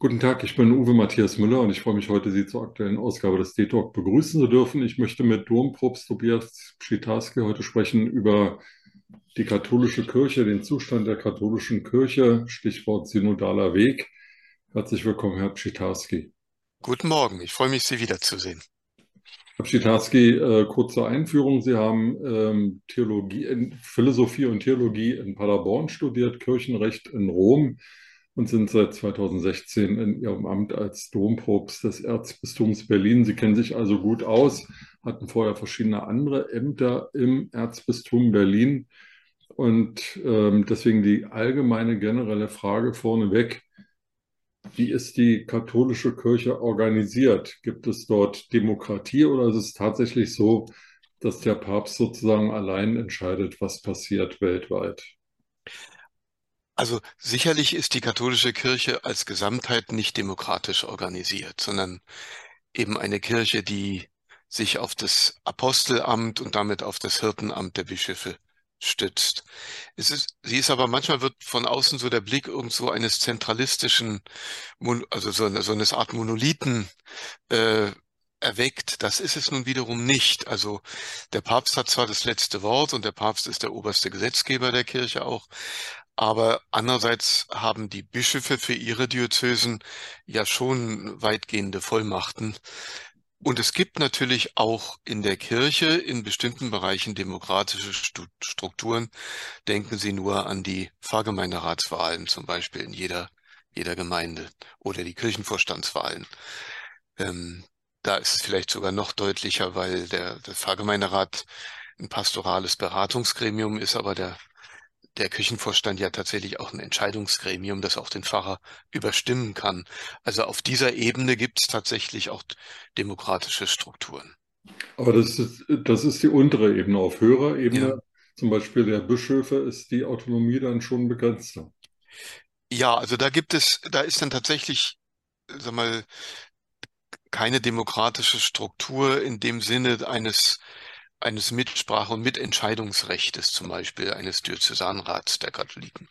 Guten Tag, ich bin Uwe Matthias Müller und ich freue mich heute, Sie zur aktuellen Ausgabe des D-Talk begrüßen zu dürfen. Ich möchte mit Dompropst Tobias Pschitarski heute sprechen über die katholische Kirche, den Zustand der katholischen Kirche, Stichwort synodaler Weg. Herzlich willkommen, Herr Pschitarski. Guten Morgen, ich freue mich, Sie wiederzusehen. Herr Pschitarski, äh, kurze Einführung. Sie haben ähm, Theologie, Philosophie und Theologie in Paderborn studiert, Kirchenrecht in Rom und sind seit 2016 in Ihrem Amt als Dompropst des Erzbistums Berlin. Sie kennen sich also gut aus, hatten vorher verschiedene andere Ämter im Erzbistum Berlin. Und ähm, deswegen die allgemeine generelle Frage vorneweg. Wie ist die katholische Kirche organisiert? Gibt es dort Demokratie oder ist es tatsächlich so, dass der Papst sozusagen allein entscheidet, was passiert weltweit? Also sicherlich ist die katholische Kirche als Gesamtheit nicht demokratisch organisiert, sondern eben eine Kirche, die sich auf das Apostelamt und damit auf das Hirtenamt der Bischöfe stützt. Es ist, sie ist aber manchmal wird von außen so der Blick irgendwo eines zentralistischen, also so, eine, so eine Art Monolithen äh, erweckt. Das ist es nun wiederum nicht. Also der Papst hat zwar das letzte Wort und der Papst ist der oberste Gesetzgeber der Kirche auch, aber andererseits haben die Bischöfe für ihre Diözesen ja schon weitgehende Vollmachten. Und es gibt natürlich auch in der Kirche in bestimmten Bereichen demokratische Strukturen. Denken Sie nur an die Pfarrgemeinderatswahlen zum Beispiel in jeder, jeder Gemeinde oder die Kirchenvorstandswahlen. Ähm, da ist es vielleicht sogar noch deutlicher, weil der, der Pfarrgemeinderat ein pastorales Beratungsgremium ist, aber der der Kirchenvorstand ja tatsächlich auch ein Entscheidungsgremium, das auch den Pfarrer überstimmen kann. Also auf dieser Ebene gibt es tatsächlich auch demokratische Strukturen. Aber das ist, das ist die untere Ebene. Auf höherer Ebene, ja. zum Beispiel der Bischöfe, ist die Autonomie dann schon begrenzter. Ja, also da gibt es, da ist dann tatsächlich, sag mal, keine demokratische Struktur in dem Sinne eines eines Mitsprache- und Mitentscheidungsrechtes, zum Beispiel eines Diözesanrats der Katholiken.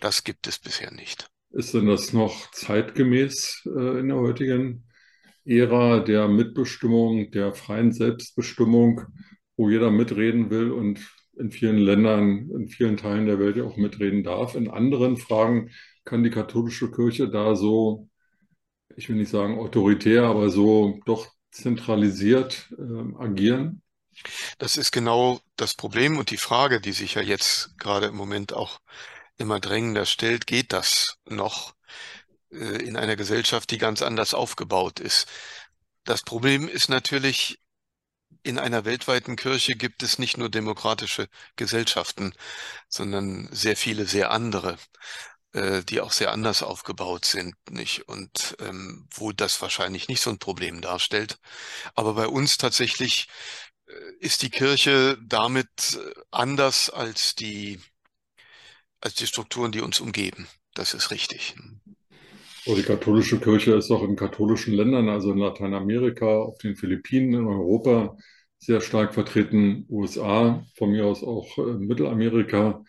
Das gibt es bisher nicht. Ist denn das noch zeitgemäß äh, in der heutigen Ära der Mitbestimmung, der freien Selbstbestimmung, wo jeder mitreden will und in vielen Ländern, in vielen Teilen der Welt ja auch mitreden darf? In anderen Fragen kann die katholische Kirche da so, ich will nicht sagen autoritär, aber so doch zentralisiert äh, agieren? Das ist genau das Problem und die Frage, die sich ja jetzt gerade im Moment auch immer drängender stellt, geht das noch äh, in einer Gesellschaft, die ganz anders aufgebaut ist? Das Problem ist natürlich, in einer weltweiten Kirche gibt es nicht nur demokratische Gesellschaften, sondern sehr viele, sehr andere, äh, die auch sehr anders aufgebaut sind, nicht? Und ähm, wo das wahrscheinlich nicht so ein Problem darstellt. Aber bei uns tatsächlich ist die Kirche damit äh, anders als die, als die Strukturen, die uns umgeben. Das ist richtig. Die katholische Kirche ist auch in katholischen Ländern, also in Lateinamerika, auf den Philippinen, in Europa sehr stark vertreten, USA, von mir aus auch äh, Mittelamerika.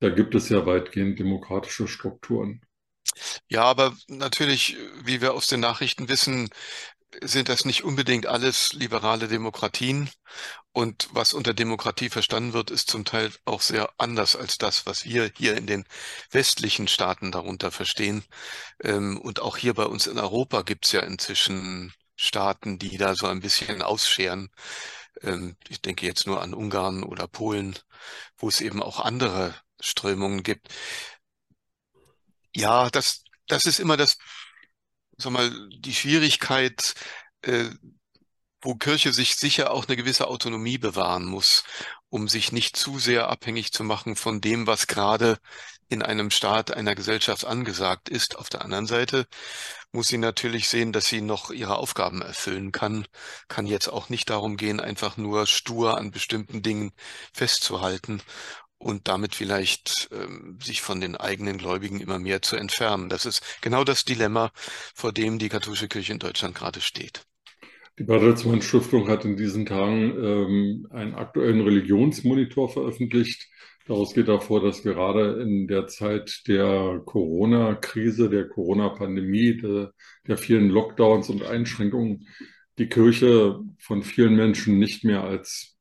Da gibt es ja weitgehend demokratische Strukturen. Ja, aber natürlich, wie wir aus den Nachrichten wissen, sind das nicht unbedingt alles liberale Demokratien. Und was unter Demokratie verstanden wird, ist zum Teil auch sehr anders als das, was wir hier in den westlichen Staaten darunter verstehen. Ähm, und auch hier bei uns in Europa gibt es ja inzwischen Staaten, die da so ein bisschen ausscheren. Ähm, ich denke jetzt nur an Ungarn oder Polen, wo es eben auch andere Strömungen gibt. Ja, das, das ist immer das sag mal, die Schwierigkeit, äh, wo Kirche sich sicher auch eine gewisse Autonomie bewahren muss, um sich nicht zu sehr abhängig zu machen von dem, was gerade in einem Staat, einer Gesellschaft angesagt ist. Auf der anderen Seite muss sie natürlich sehen, dass sie noch ihre Aufgaben erfüllen kann, kann jetzt auch nicht darum gehen, einfach nur stur an bestimmten Dingen festzuhalten und damit vielleicht ähm, sich von den eigenen Gläubigen immer mehr zu entfernen. Das ist genau das Dilemma, vor dem die katholische Kirche in Deutschland gerade steht. Die Bertelsmann Stiftung hat in diesen Tagen ähm, einen aktuellen Religionsmonitor veröffentlicht. Daraus geht hervor, dass gerade in der Zeit der Corona-Krise, der Corona-Pandemie, der, der vielen Lockdowns und Einschränkungen die Kirche von vielen Menschen nicht mehr als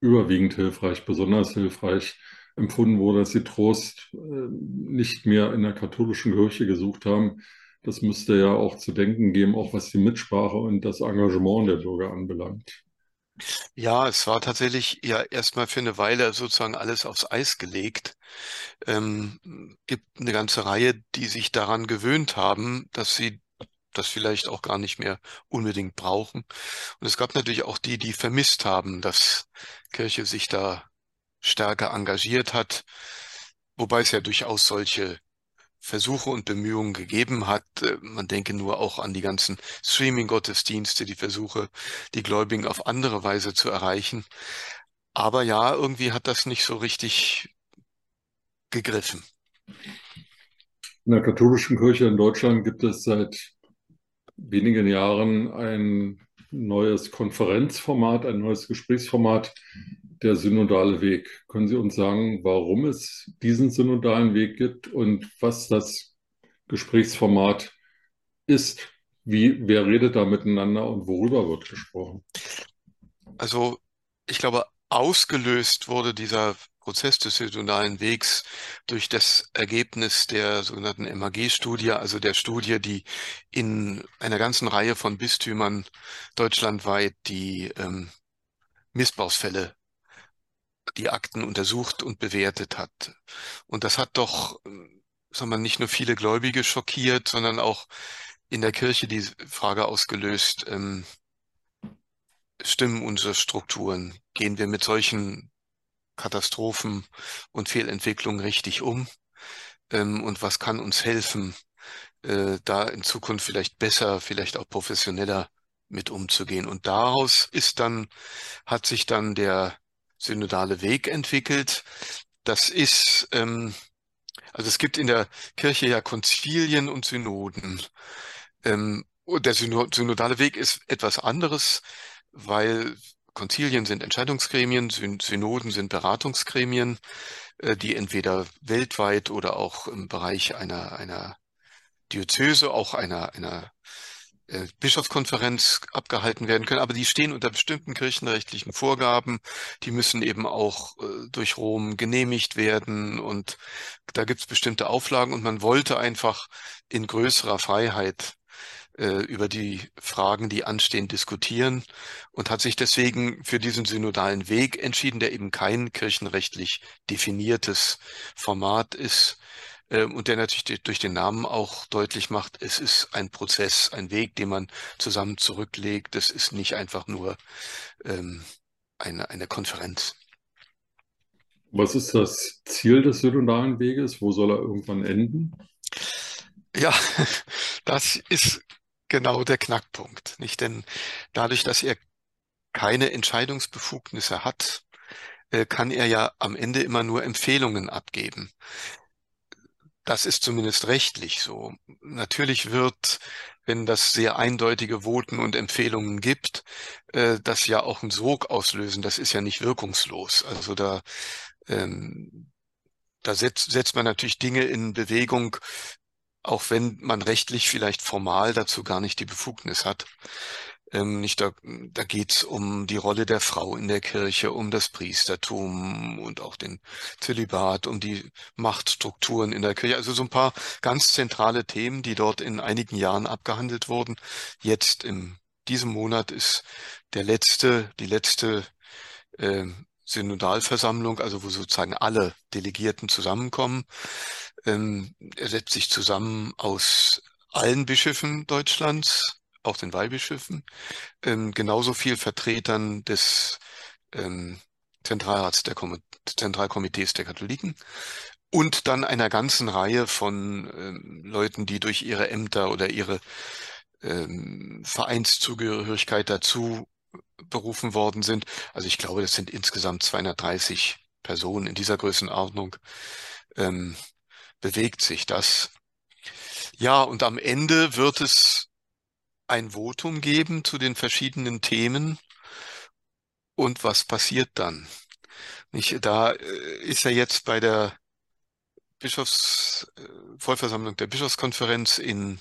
überwiegend hilfreich, besonders hilfreich empfunden wurde, dass sie Trost äh, nicht mehr in der katholischen Kirche gesucht haben. Das müsste ja auch zu denken geben, auch was die Mitsprache und das Engagement der Bürger anbelangt. Ja, es war tatsächlich ja erstmal für eine Weile sozusagen alles aufs Eis gelegt. Ähm, gibt eine ganze Reihe, die sich daran gewöhnt haben, dass sie das vielleicht auch gar nicht mehr unbedingt brauchen. Und es gab natürlich auch die, die vermisst haben, dass Kirche sich da stärker engagiert hat, wobei es ja durchaus solche Versuche und Bemühungen gegeben hat. Äh, man denke nur auch an die ganzen Streaming-Gottesdienste, die Versuche, die Gläubigen auf andere Weise zu erreichen. Aber ja, irgendwie hat das nicht so richtig gegriffen. In der katholischen Kirche in Deutschland gibt es seit wenigen Jahren ein neues Konferenzformat, ein neues Gesprächsformat, der synodale Weg. Können Sie uns sagen, warum es diesen synodalen Weg gibt und was das Gesprächsformat ist? Wie, wer redet da miteinander und worüber wird gesprochen? Also, ich glaube, ausgelöst wurde dieser Prozess des synodalen Wegs durch das Ergebnis der sogenannten MAG-Studie, also der Studie, die in einer ganzen Reihe von Bistümern deutschlandweit die ähm, Missbrauchsfälle die Akten untersucht und bewertet hat. Und das hat doch, sagen wir, nicht nur viele Gläubige schockiert, sondern auch in der Kirche die Frage ausgelöst, ähm, stimmen unsere Strukturen? Gehen wir mit solchen Katastrophen und Fehlentwicklungen richtig um? Ähm, und was kann uns helfen, äh, da in Zukunft vielleicht besser, vielleicht auch professioneller mit umzugehen? Und daraus ist dann, hat sich dann der synodale Weg entwickelt. Das ist, ähm, also es gibt in der Kirche ja Konzilien und Synoden. Ähm, der synodale Weg ist etwas anderes, weil Konzilien sind Entscheidungsgremien, Synoden sind Beratungsgremien, äh, die entweder weltweit oder auch im Bereich einer, einer Diözese, auch einer, einer äh, Bischofskonferenz abgehalten werden können, aber die stehen unter bestimmten kirchenrechtlichen Vorgaben. Die müssen eben auch äh, durch Rom genehmigt werden. Und da gibt es bestimmte Auflagen. Und man wollte einfach in größerer Freiheit äh, über die Fragen, die anstehen, diskutieren und hat sich deswegen für diesen synodalen Weg entschieden, der eben kein kirchenrechtlich definiertes Format ist, ähm, und der natürlich durch den Namen auch deutlich macht, es ist ein Prozess, ein Weg, den man zusammen zurücklegt. Das ist nicht einfach nur ähm, eine, eine Konferenz. Was ist das Ziel des synodalen Weges? Wo soll er irgendwann enden? Ja, das ist genau der Knackpunkt, nicht? Denn dadurch, dass er keine Entscheidungsbefugnisse hat, äh, kann er ja am Ende immer nur Empfehlungen abgeben. Das ist zumindest rechtlich so. Natürlich wird, wenn das sehr eindeutige Voten und Empfehlungen gibt, äh, das ja auch einen Sog auslösen. Das ist ja nicht wirkungslos. Also da, ähm, da setzt, setzt man natürlich Dinge in Bewegung, auch wenn man rechtlich vielleicht formal dazu gar nicht die Befugnis hat. Ähm, nicht da, da geht's um die Rolle der Frau in der Kirche, um das Priestertum und auch den Zölibat, um die Machtstrukturen in der Kirche. Also so ein paar ganz zentrale Themen, die dort in einigen Jahren abgehandelt wurden. Jetzt in diesem Monat ist der letzte, die letzte äh, Synodalversammlung, also wo sozusagen alle Delegierten zusammenkommen. Ähm, er setzt sich zusammen aus allen Bischöfen Deutschlands, auch den Weihbischöfen, ähm, genauso viel Vertretern des ähm, Zentralrats der Kom Zentralkomitees der Katholiken und dann einer ganzen Reihe von ähm, Leuten, die durch ihre Ämter oder ihre ähm, Vereinszugehörigkeit dazu berufen worden sind. Also ich glaube, das sind insgesamt 230 Personen in dieser Größenordnung. Ähm, bewegt sich das. Ja, und am Ende wird es ein Votum geben zu den verschiedenen Themen und was passiert dann? Nicht, da ist er jetzt bei der Bischofs, Vollversammlung der Bischofskonferenz in,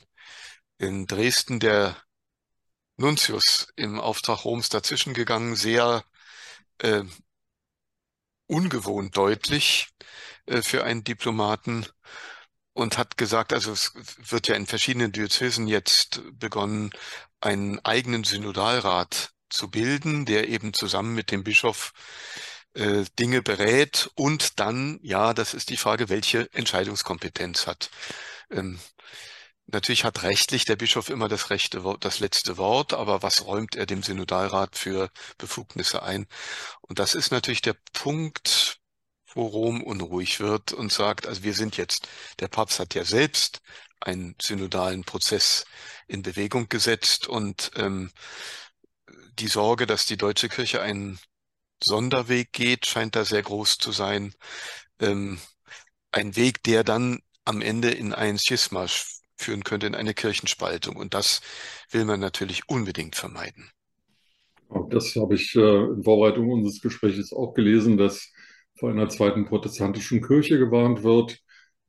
in Dresden der Nuntius im Auftrag Roms dazwischen gegangen, sehr äh, ungewohnt deutlich äh, für einen Diplomaten und hat gesagt, also es wird ja in verschiedenen Diözesen jetzt begonnen, einen eigenen Synodalrat zu bilden, der eben zusammen mit dem Bischof äh, Dinge berät und dann, ja, das ist die Frage, welche Entscheidungskompetenz hat. Ähm, Natürlich hat rechtlich der Bischof immer das rechte Wort, das letzte Wort, aber was räumt er dem Synodalrat für Befugnisse ein? Und das ist natürlich der Punkt, wo Rom unruhig wird und sagt, also wir sind jetzt, der Papst hat ja selbst einen synodalen Prozess in Bewegung gesetzt und ähm, die Sorge, dass die deutsche Kirche einen Sonderweg geht, scheint da sehr groß zu sein. Ähm, ein Weg, der dann am Ende in ein Schisma führen könnte in eine Kirchenspaltung. Und das will man natürlich unbedingt vermeiden. Das habe ich äh, in Vorbereitung unseres Gesprächs auch gelesen, dass vor einer zweiten protestantischen Kirche gewarnt wird.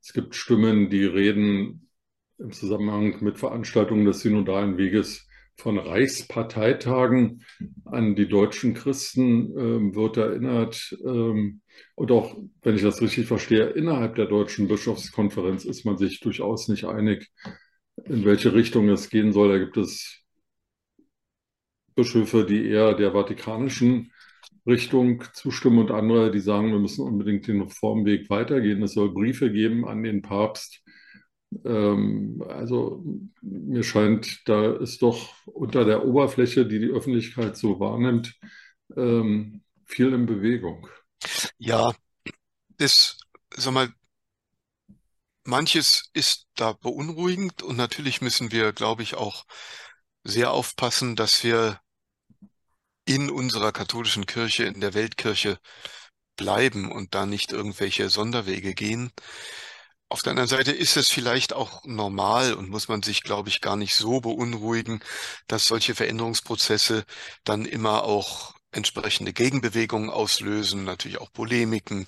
Es gibt Stimmen, die reden im Zusammenhang mit Veranstaltungen des synodalen Weges von Reichsparteitagen an die deutschen Christen ähm, wird erinnert. Ähm, und auch, wenn ich das richtig verstehe, innerhalb der deutschen Bischofskonferenz ist man sich durchaus nicht einig, in welche Richtung es gehen soll. Da gibt es Bischöfe, die eher der vatikanischen Richtung zustimmen und andere, die sagen, wir müssen unbedingt den Reformweg weitergehen. Es soll Briefe geben an den Papst ähm, also mir scheint, da ist doch unter der Oberfläche, die die Öffentlichkeit so wahrnimmt, ähm, viel in Bewegung. Ja, das, sag mal, manches ist da beunruhigend und natürlich müssen wir, glaube ich, auch sehr aufpassen, dass wir in unserer katholischen Kirche, in der Weltkirche bleiben und da nicht irgendwelche Sonderwege gehen. Auf der anderen Seite ist es vielleicht auch normal und muss man sich, glaube ich, gar nicht so beunruhigen, dass solche Veränderungsprozesse dann immer auch entsprechende Gegenbewegungen auslösen, natürlich auch Polemiken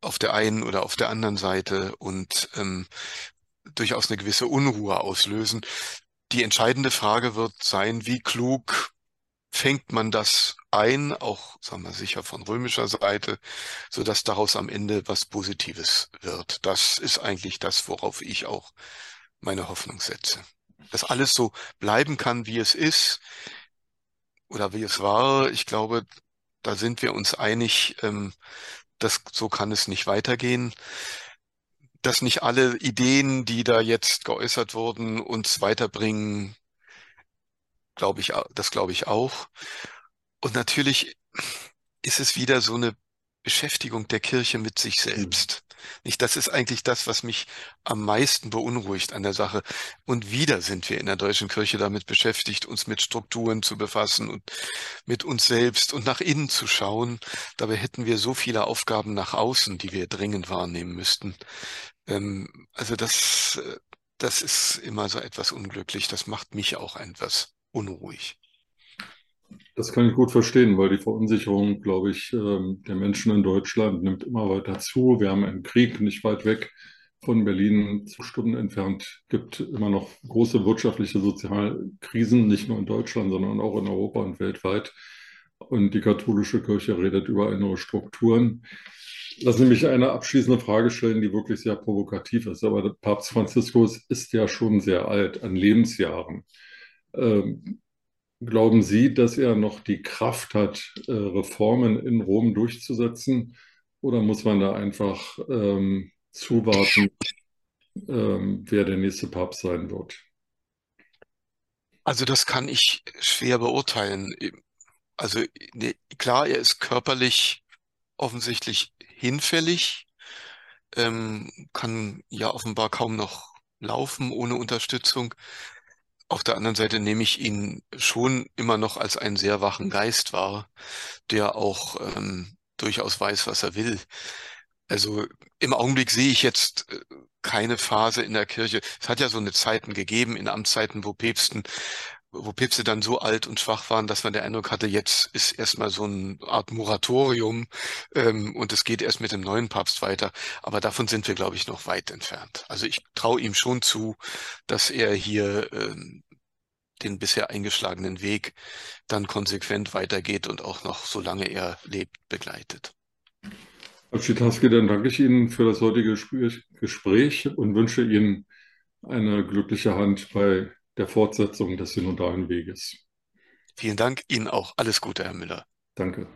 auf der einen oder auf der anderen Seite und ähm, durchaus eine gewisse Unruhe auslösen. Die entscheidende Frage wird sein, wie klug fängt man das ein, auch sagen wir sicher von römischer Seite, so dass daraus am Ende was Positives wird. Das ist eigentlich das, worauf ich auch meine Hoffnung setze. Dass alles so bleiben kann, wie es ist oder wie es war. Ich glaube, da sind wir uns einig, ähm, dass so kann es nicht weitergehen. Dass nicht alle Ideen, die da jetzt geäußert wurden, uns weiterbringen, glaube ich, das glaube ich auch. Und natürlich ist es wieder so eine Beschäftigung der Kirche mit sich mhm. selbst. Nicht, das ist eigentlich das, was mich am meisten beunruhigt an der Sache. Und wieder sind wir in der deutschen Kirche damit beschäftigt, uns mit Strukturen zu befassen und mit uns selbst und nach innen zu schauen. Dabei hätten wir so viele Aufgaben nach außen, die wir dringend wahrnehmen müssten. Ähm, also das, äh, das ist immer so etwas unglücklich. Das macht mich auch etwas unruhig. Das kann ich gut verstehen, weil die Verunsicherung, glaube ich, ähm, der Menschen in Deutschland nimmt immer weiter zu. Wir haben einen Krieg nicht weit weg von Berlin, zwei Stunden entfernt, gibt immer noch große wirtschaftliche, soziale Krisen, nicht nur in Deutschland, sondern auch in Europa und weltweit. Und die katholische Kirche redet über innere Strukturen. Lassen Sie mich eine abschließende Frage stellen, die wirklich sehr provokativ ist. Aber Papst Franziskus ist ja schon sehr alt an Lebensjahren. Ähm, glauben Sie, dass er noch die Kraft hat, äh, Reformen in Rom durchzusetzen? Oder muss man da einfach ähm, zuwarten, ähm, wer der nächste Papst sein wird? Also das kann ich schwer beurteilen. Also ne, klar, er ist körperlich offensichtlich hinfällig, ähm, kann ja offenbar kaum noch laufen ohne Unterstützung. Auf der anderen Seite nehme ich ihn schon immer noch als einen sehr wachen Geist wahr, der auch ähm, durchaus weiß, was er will. Also im Augenblick sehe ich jetzt äh, keine Phase in der Kirche. Es hat ja so eine Zeiten gegeben in Amtszeiten, wo Päpsten wo Päpste dann so alt und schwach waren, dass man den Eindruck hatte, jetzt ist erstmal so eine Art Moratorium ähm, und es geht erst mit dem neuen Papst weiter. Aber davon sind wir, glaube ich, noch weit entfernt. Also ich traue ihm schon zu, dass er hier ähm, den bisher eingeschlagenen Weg dann konsequent weitergeht und auch noch, solange er lebt, begleitet. Herr Schitarski, dann danke ich Ihnen für das heutige Gespräch und wünsche Ihnen eine glückliche Hand bei der Fortsetzung des synodalen Weges. Vielen Dank Ihnen auch. Alles Gute, Herr Müller. Danke.